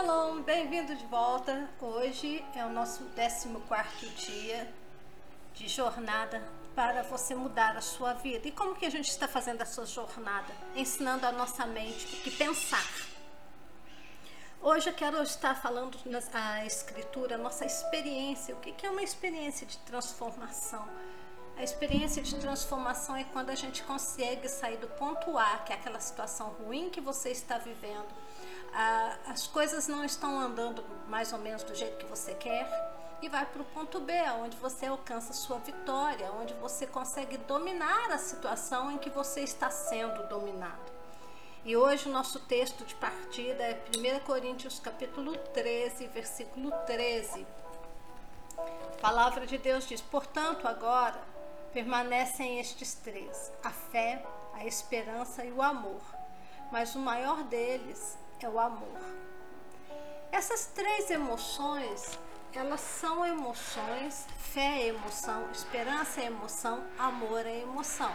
Shalom, bem-vindo de volta. Hoje é o nosso 14 dia de jornada para você mudar a sua vida. E como que a gente está fazendo essa jornada? Ensinando a nossa mente o que pensar. Hoje eu quero estar falando a escritura, a nossa experiência. O que é uma experiência de transformação? A experiência de transformação é quando a gente consegue sair do ponto A, que é aquela situação ruim que você está vivendo, as coisas não estão andando mais ou menos do jeito que você quer e vai para o ponto B, onde você alcança sua vitória, onde você consegue dominar a situação em que você está sendo dominado. E hoje o nosso texto de partida é 1 Coríntios capítulo 13, versículo 13. A palavra de Deus diz: "Portanto, agora permanecem estes três: a fé, a esperança e o amor. Mas o maior deles é o amor. Essas três emoções, elas são emoções, fé é emoção, esperança é emoção, amor é emoção.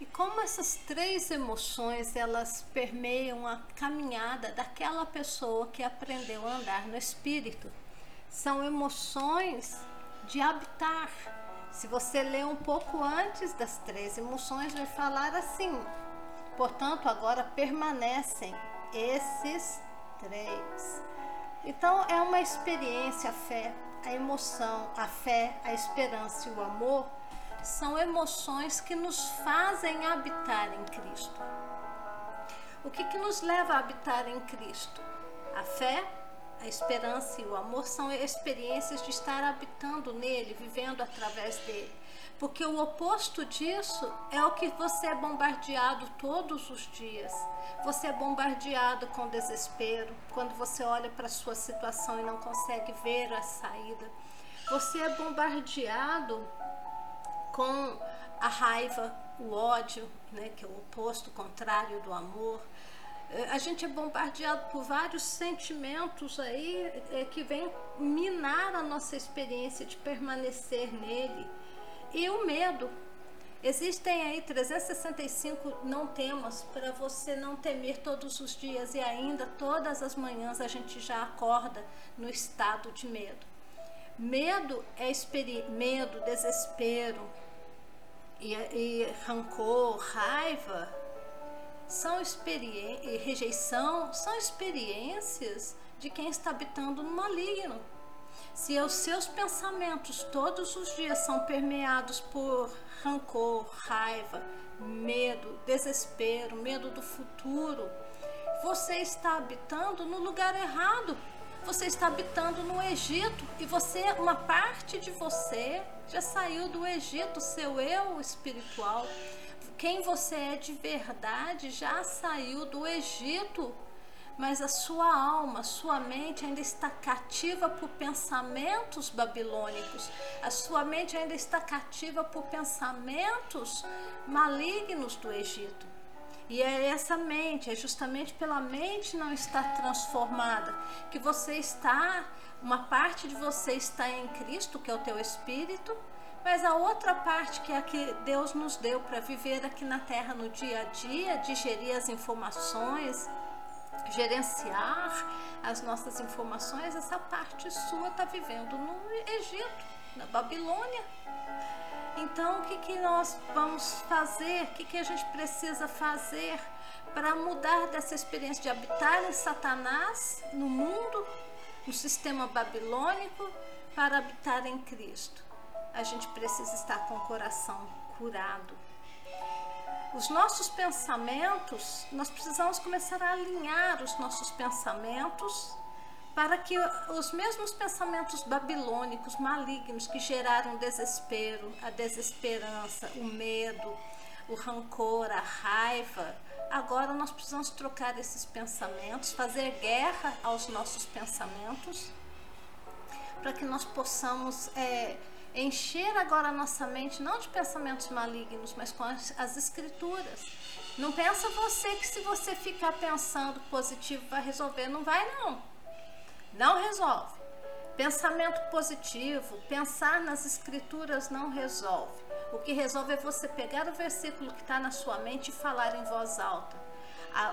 E como essas três emoções, elas permeiam a caminhada daquela pessoa que aprendeu a andar no espírito. São emoções de habitar. Se você ler um pouco antes das três emoções, vai falar assim: portanto, agora permanecem esses três. Então é uma experiência, a fé, a emoção, a fé, a esperança e o amor são emoções que nos fazem habitar em Cristo. O que, que nos leva a habitar em Cristo? A fé, a esperança e o amor são experiências de estar habitando nele, vivendo através dele. Porque o oposto disso é o que você é bombardeado todos os dias. Você é bombardeado com desespero quando você olha para a sua situação e não consegue ver a saída. Você é bombardeado com a raiva, o ódio, né, que é o oposto contrário do amor. A gente é bombardeado por vários sentimentos aí é, que vêm minar a nossa experiência de permanecer nele e o medo. Existem aí 365 não temas para você não temer todos os dias e ainda todas as manhãs a gente já acorda no estado de medo. Medo é medo, desespero e, e rancor, raiva são experiências, rejeição são experiências de quem está habitando no maligno. Se os seus pensamentos todos os dias são permeados por rancor, raiva, medo, desespero, medo do futuro, você está habitando no lugar errado. Você está habitando no Egito e você, uma parte de você já saiu do Egito, seu eu espiritual. Quem você é de verdade já saiu do Egito mas a sua alma, a sua mente ainda está cativa por pensamentos babilônicos, a sua mente ainda está cativa por pensamentos malignos do Egito. E é essa mente, é justamente pela mente não estar transformada, que você está, uma parte de você está em Cristo, que é o teu espírito, mas a outra parte que é a que Deus nos deu para viver aqui na terra no dia a dia, digerir as informações, gerenciar as nossas informações, essa parte sua está vivendo no Egito, na Babilônia. Então, o que, que nós vamos fazer? O que, que a gente precisa fazer para mudar dessa experiência de habitar em Satanás, no mundo, no sistema babilônico, para habitar em Cristo? A gente precisa estar com o coração curado os nossos pensamentos, nós precisamos começar a alinhar os nossos pensamentos para que os mesmos pensamentos babilônicos, malignos, que geraram desespero, a desesperança, o medo, o rancor, a raiva, agora nós precisamos trocar esses pensamentos, fazer guerra aos nossos pensamentos, para que nós possamos. É, encher agora a nossa mente não de pensamentos malignos, mas com as, as escrituras. Não pensa você que se você ficar pensando positivo vai resolver, não vai não. Não resolve. Pensamento positivo, pensar nas escrituras não resolve. O que resolve é você pegar o versículo que está na sua mente e falar em voz alta.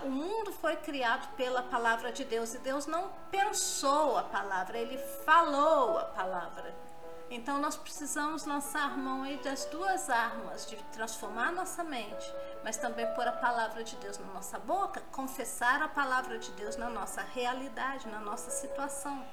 o mundo foi criado pela palavra de Deus e Deus não pensou a palavra, ele falou a palavra. Então nós precisamos lançar mão aí das duas armas, de transformar nossa mente, mas também pôr a palavra de Deus na nossa boca, confessar a palavra de Deus na nossa realidade, na nossa situação.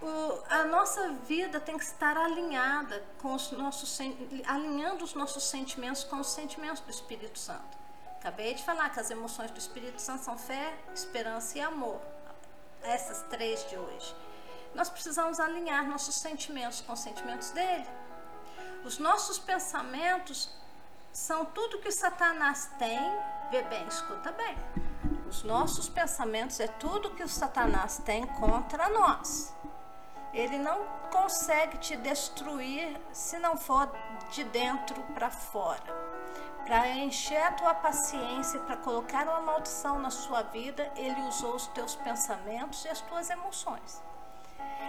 O, a nossa vida tem que estar alinhada com os nossos alinhando os nossos sentimentos com os sentimentos do Espírito Santo. Acabei de falar que as emoções do Espírito Santo são fé, esperança e amor. Essas três de hoje nós precisamos alinhar nossos sentimentos com os sentimentos dele. Os nossos pensamentos são tudo que Satanás tem. Vê bem, escuta bem. Os nossos pensamentos é tudo que o Satanás tem contra nós. Ele não consegue te destruir se não for de dentro para fora. Para encher a tua paciência, para colocar uma maldição na sua vida, ele usou os teus pensamentos e as tuas emoções.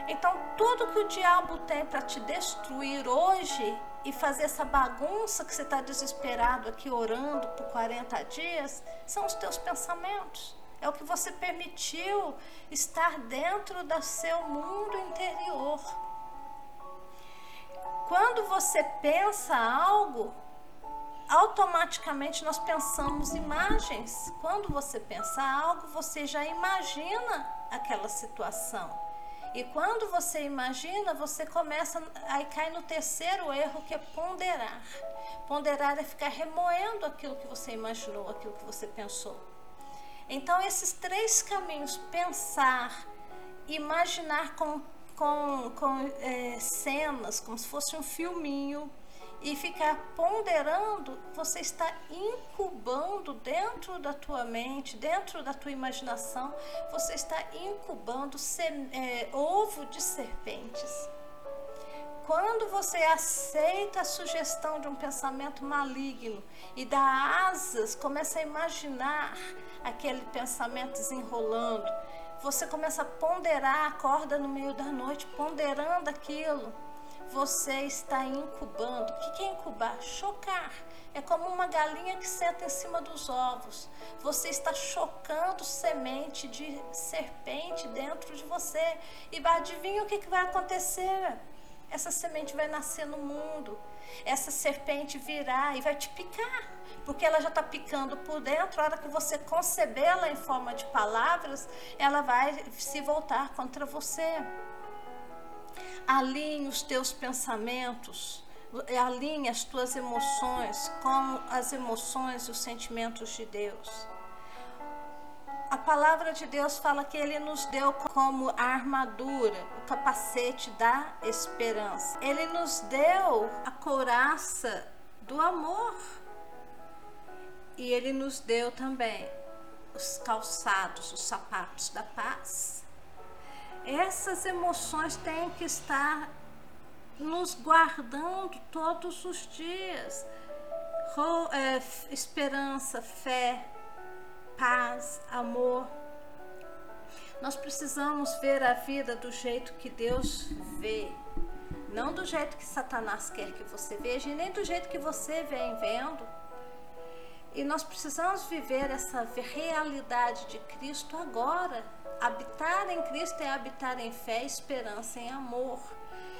Então, tudo que o diabo tem para te destruir hoje e fazer essa bagunça que você está desesperado aqui orando por 40 dias, são os teus pensamentos. É o que você permitiu estar dentro do seu mundo interior. Quando você pensa algo, automaticamente nós pensamos imagens. Quando você pensa algo, você já imagina aquela situação. E quando você imagina, você começa, aí cai no terceiro erro que é ponderar. Ponderar é ficar remoendo aquilo que você imaginou, aquilo que você pensou. Então, esses três caminhos, pensar, imaginar com, com, com é, cenas, como se fosse um filminho, e ficar ponderando, você está incubando dentro da tua mente, dentro da tua imaginação, você está incubando é, ovo de serpentes. Quando você aceita a sugestão de um pensamento maligno e dá asas, começa a imaginar aquele pensamento desenrolando, você começa a ponderar, acorda no meio da noite, ponderando aquilo você está incubando. O que é incubar? Chocar. É como uma galinha que senta em cima dos ovos. Você está chocando semente de serpente dentro de você. E adivinha o que, vai acontecer? Essa semente vai nascer no mundo. Essa serpente virá e vai te picar. Porque ela já está picando por dentro. A hora que você concebê-la em forma de palavras, ela vai se voltar contra você alinhe os teus pensamentos, alinhe as tuas emoções com as emoções e os sentimentos de Deus. A palavra de Deus fala que Ele nos deu como armadura, o capacete da esperança. Ele nos deu a couraça do amor. E Ele nos deu também os calçados, os sapatos da paz essas emoções têm que estar nos guardando todos os dias. É, esperança, fé, paz, amor. Nós precisamos ver a vida do jeito que Deus vê, não do jeito que Satanás quer que você veja, e nem do jeito que você vem vendo. E nós precisamos viver essa realidade de Cristo agora Habitar em Cristo é habitar em fé, esperança, em amor.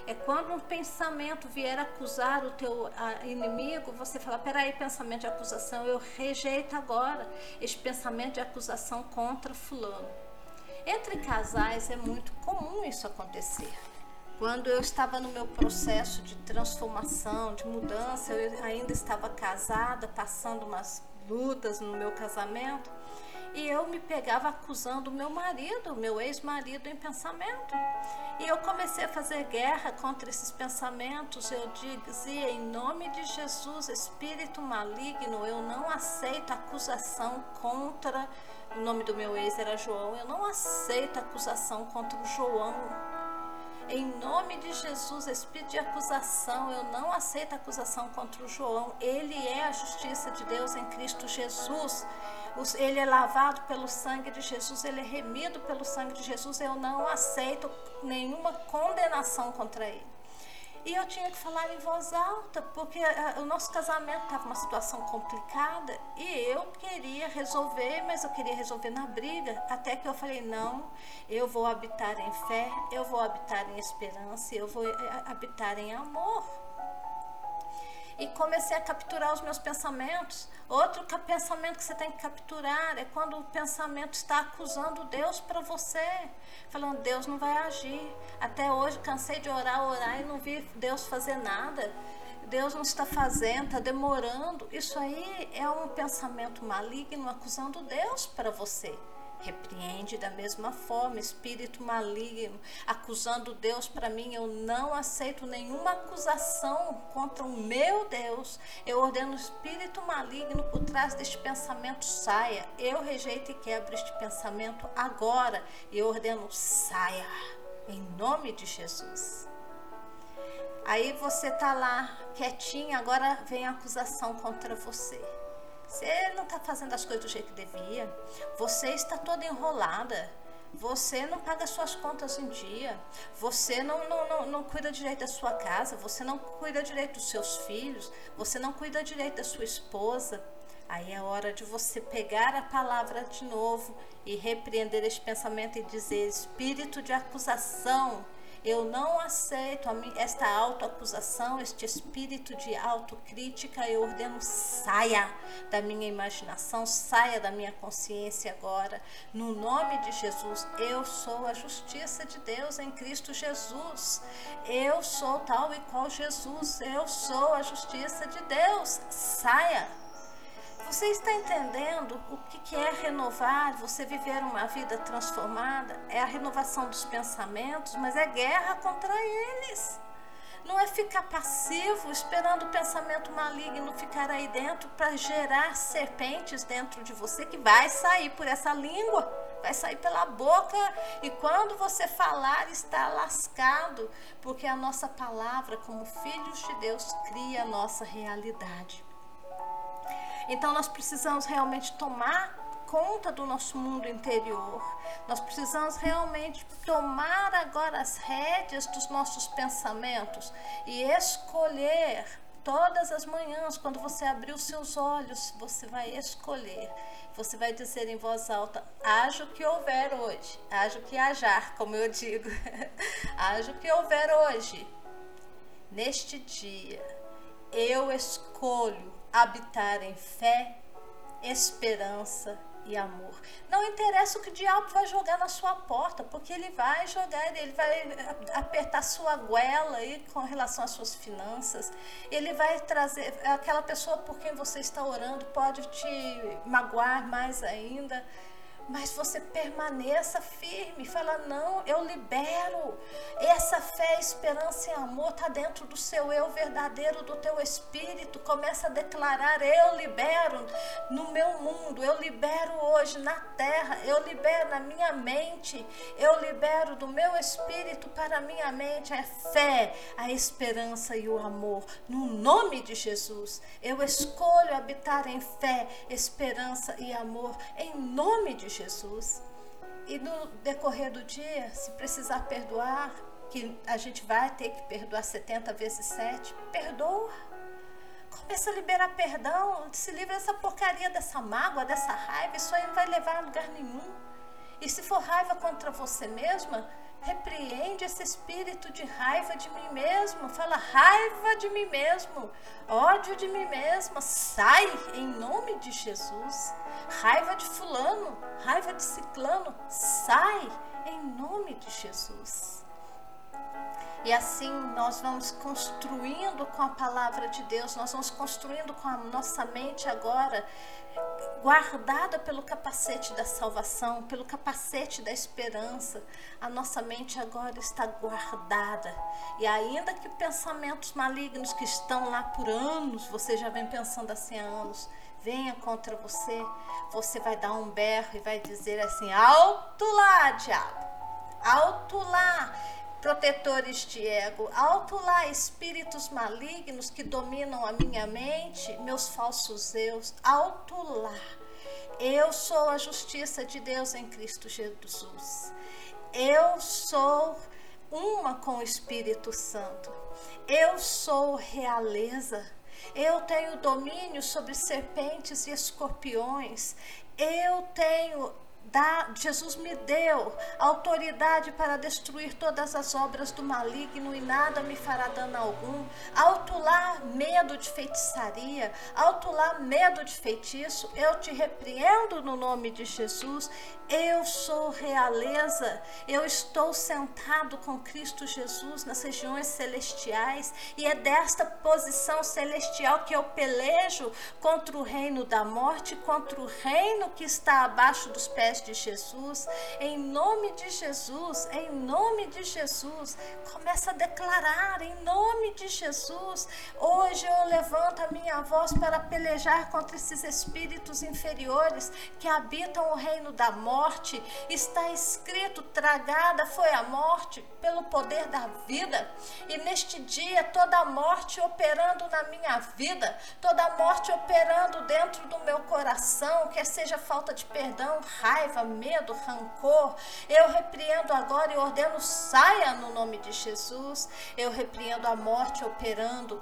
É quando um pensamento vier acusar o teu inimigo, você fala: peraí, pensamento de acusação, eu rejeito agora este pensamento de acusação contra Fulano. Entre casais é muito comum isso acontecer. Quando eu estava no meu processo de transformação, de mudança, eu ainda estava casada, passando umas lutas no meu casamento e eu me pegava acusando o meu marido, meu ex-marido em pensamento. E eu comecei a fazer guerra contra esses pensamentos. Eu dizia, em nome de Jesus, espírito maligno, eu não aceito acusação contra. O nome do meu ex era João. Eu não aceito acusação contra o João. Em nome de Jesus, espírito de acusação, eu não aceito acusação contra o João. Ele é a justiça de Deus em Cristo Jesus ele é lavado pelo sangue de Jesus, ele é remido pelo sangue de Jesus. Eu não aceito nenhuma condenação contra ele. E eu tinha que falar em voz alta, porque a, o nosso casamento estava uma situação complicada e eu queria resolver, mas eu queria resolver na briga. Até que eu falei: não, eu vou habitar em fé, eu vou habitar em esperança, eu vou eh, habitar em amor e comecei a capturar os meus pensamentos. Outro pensamento que você tem que capturar é quando o pensamento está acusando Deus para você, falando Deus não vai agir. Até hoje cansei de orar, orar e não vi Deus fazer nada. Deus não está fazendo, está demorando. Isso aí é um pensamento maligno acusando Deus para você. Repreende da mesma forma, espírito maligno, acusando Deus para mim. Eu não aceito nenhuma acusação contra o meu Deus. Eu ordeno o espírito maligno por trás deste pensamento saia. Eu rejeito e quebro este pensamento agora. Eu ordeno saia, em nome de Jesus. Aí você tá lá quietinho, agora vem a acusação contra você. Você não está fazendo as coisas do jeito que devia. Você está toda enrolada. Você não paga suas contas em dia. Você não, não, não, não, cuida direito da sua casa. Você não cuida direito dos seus filhos. Você não cuida direito da sua esposa. Aí é hora de você pegar a palavra de novo e repreender esse pensamento e dizer: espírito de acusação eu não aceito esta autoacusação, este espírito de autocrítica. Eu ordeno saia da minha imaginação, saia da minha consciência agora. No nome de Jesus, eu sou a justiça de Deus em Cristo Jesus. Eu sou tal e qual Jesus. Eu sou a justiça de Deus. Saia você está entendendo o que é renovar, você viver uma vida transformada? É a renovação dos pensamentos, mas é guerra contra eles. Não é ficar passivo, esperando o pensamento maligno ficar aí dentro para gerar serpentes dentro de você que vai sair por essa língua, vai sair pela boca e quando você falar está lascado, porque a nossa palavra, como filhos de Deus, cria a nossa realidade. Então nós precisamos realmente tomar conta do nosso mundo interior. Nós precisamos realmente tomar agora as rédeas dos nossos pensamentos e escolher todas as manhãs, quando você abrir os seus olhos, você vai escolher. Você vai dizer em voz alta: haja o que houver hoje, haja o que hajar, como eu digo, haja o que houver hoje. Neste dia, eu escolho habitar em fé, esperança e amor. Não interessa o que o diabo vai jogar na sua porta, porque ele vai jogar, ele vai apertar sua goela aí com relação às suas finanças. Ele vai trazer aquela pessoa por quem você está orando pode te magoar mais ainda mas você permaneça firme. Fala, não, eu libero. Essa fé, esperança e amor está dentro do seu eu verdadeiro, do teu espírito. Começa a declarar: eu libero no meu mundo, eu libero hoje na terra, eu libero na minha mente, eu libero do meu espírito para a minha mente a fé, a esperança e o amor. No nome de Jesus, eu escolho habitar em fé, esperança e amor. Em nome de Jesus. Jesus. E no decorrer do dia, se precisar perdoar, que a gente vai ter que perdoar 70 vezes 7, perdoa. Começa a liberar perdão, se livra dessa porcaria, dessa mágoa, dessa raiva, isso aí não vai levar a lugar nenhum. E se for raiva contra você mesma, Repreende esse espírito de raiva de mim mesmo. Fala raiva de mim mesmo, ódio de mim mesma. Sai em nome de Jesus. Raiva de fulano, raiva de ciclano, sai em nome de Jesus. E assim nós vamos construindo com a palavra de Deus, nós vamos construindo com a nossa mente agora guardada pelo capacete da salvação, pelo capacete da esperança. A nossa mente agora está guardada. E ainda que pensamentos malignos que estão lá por anos, você já vem pensando assim há anos, venha contra você, você vai dar um berro e vai dizer assim: alto lá, diabo, alto lá protetores de ego, alto lá espíritos malignos que dominam a minha mente, meus falsos eus, alto lá. Eu sou a justiça de Deus em Cristo Jesus. Eu sou uma com o Espírito Santo. Eu sou realeza. Eu tenho domínio sobre serpentes e escorpiões. Eu tenho da, Jesus me deu autoridade para destruir todas as obras do maligno e nada me fará dano algum. Alto lá, medo de feitiçaria, alto lá, medo de feitiço, eu te repreendo no nome de Jesus. Eu sou realeza, eu estou sentado com Cristo Jesus nas regiões celestiais e é desta posição celestial que eu pelejo contra o reino da morte, contra o reino que está abaixo dos pés de Jesus, em nome de Jesus, em nome de Jesus. Começa a declarar em nome de Jesus. Hoje eu levanto a minha voz para pelejar contra esses espíritos inferiores que habitam o reino da morte. Está escrito: tragada foi a morte pelo poder da vida. E neste dia, toda a morte operando na minha vida, toda a morte operando dentro do meu coração, quer seja falta de perdão, raiva raiva, medo, rancor. Eu repreendo agora e ordeno saia no nome de Jesus. Eu repreendo a morte operando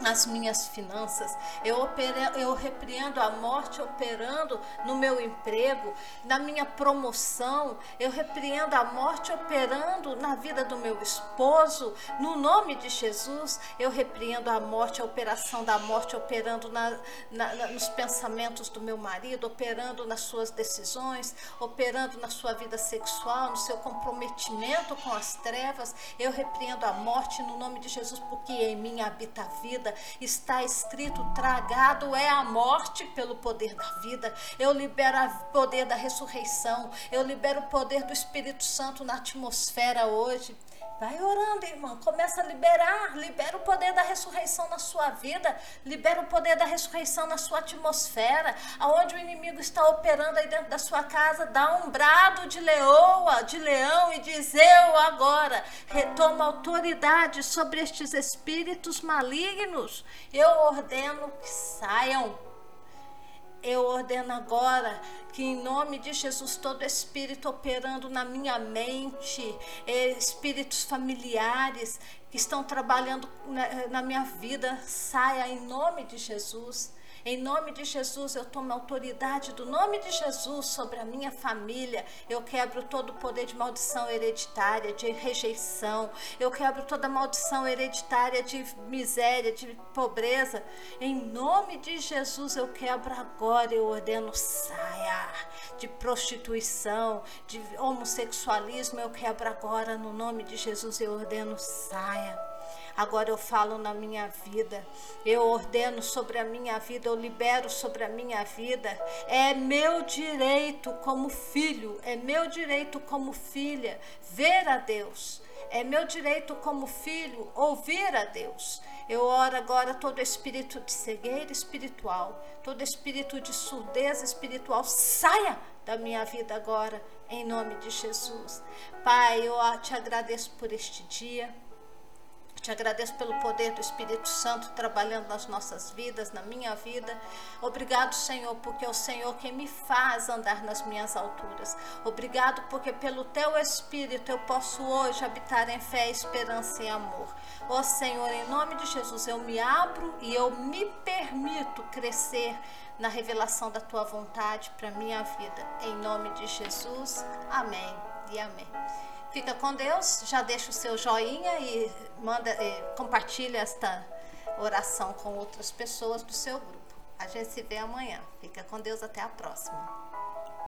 nas minhas finanças, eu, eu repreendo a morte operando no meu emprego, na minha promoção, eu repreendo a morte operando na vida do meu esposo, no nome de Jesus, eu repreendo a morte, a operação da morte operando na, na, na, nos pensamentos do meu marido, operando nas suas decisões, operando na sua vida sexual, no seu comprometimento com as trevas, eu repreendo a morte no nome de Jesus, porque em mim habita a vida vida. Está escrito: tragado é a morte pelo poder da vida. Eu libero o poder da ressurreição. Eu libero o poder do Espírito Santo na atmosfera hoje. Vai orando, irmã. Começa a liberar. Libera o poder da ressurreição na sua vida. Libera o poder da ressurreição na sua atmosfera. Aonde o inimigo está operando aí dentro da sua casa, dá um brado de leoa, de leão e diz: Eu agora retomo autoridade sobre estes espíritos malignos. Eu ordeno que saiam eu ordeno agora que, em nome de Jesus, todo espírito operando na minha mente, eh, espíritos familiares que estão trabalhando na, na minha vida, saia em nome de Jesus. Em nome de Jesus, eu tomo autoridade do nome de Jesus sobre a minha família. Eu quebro todo o poder de maldição hereditária, de rejeição. Eu quebro toda maldição hereditária de miséria, de pobreza. Em nome de Jesus, eu quebro agora. Eu ordeno saia de prostituição, de homossexualismo. Eu quebro agora no nome de Jesus. Eu ordeno saia. Agora eu falo na minha vida, eu ordeno sobre a minha vida, eu libero sobre a minha vida. É meu direito como filho, é meu direito como filha ver a Deus. É meu direito como filho ouvir a Deus. Eu oro agora todo espírito de cegueira espiritual, todo espírito de surdez espiritual, saia da minha vida agora, em nome de Jesus. Pai, eu te agradeço por este dia. Te agradeço pelo poder do Espírito Santo trabalhando nas nossas vidas, na minha vida. Obrigado, Senhor, porque é o Senhor quem me faz andar nas minhas alturas. Obrigado porque pelo teu Espírito eu posso hoje habitar em fé, esperança e amor. Ó Senhor, em nome de Jesus, eu me abro e eu me permito crescer na revelação da tua vontade para minha vida. Em nome de Jesus. Amém e amém. Fica com Deus, já deixa o seu joinha e manda, e compartilha esta oração com outras pessoas do seu grupo. A gente se vê amanhã. Fica com Deus, até a próxima.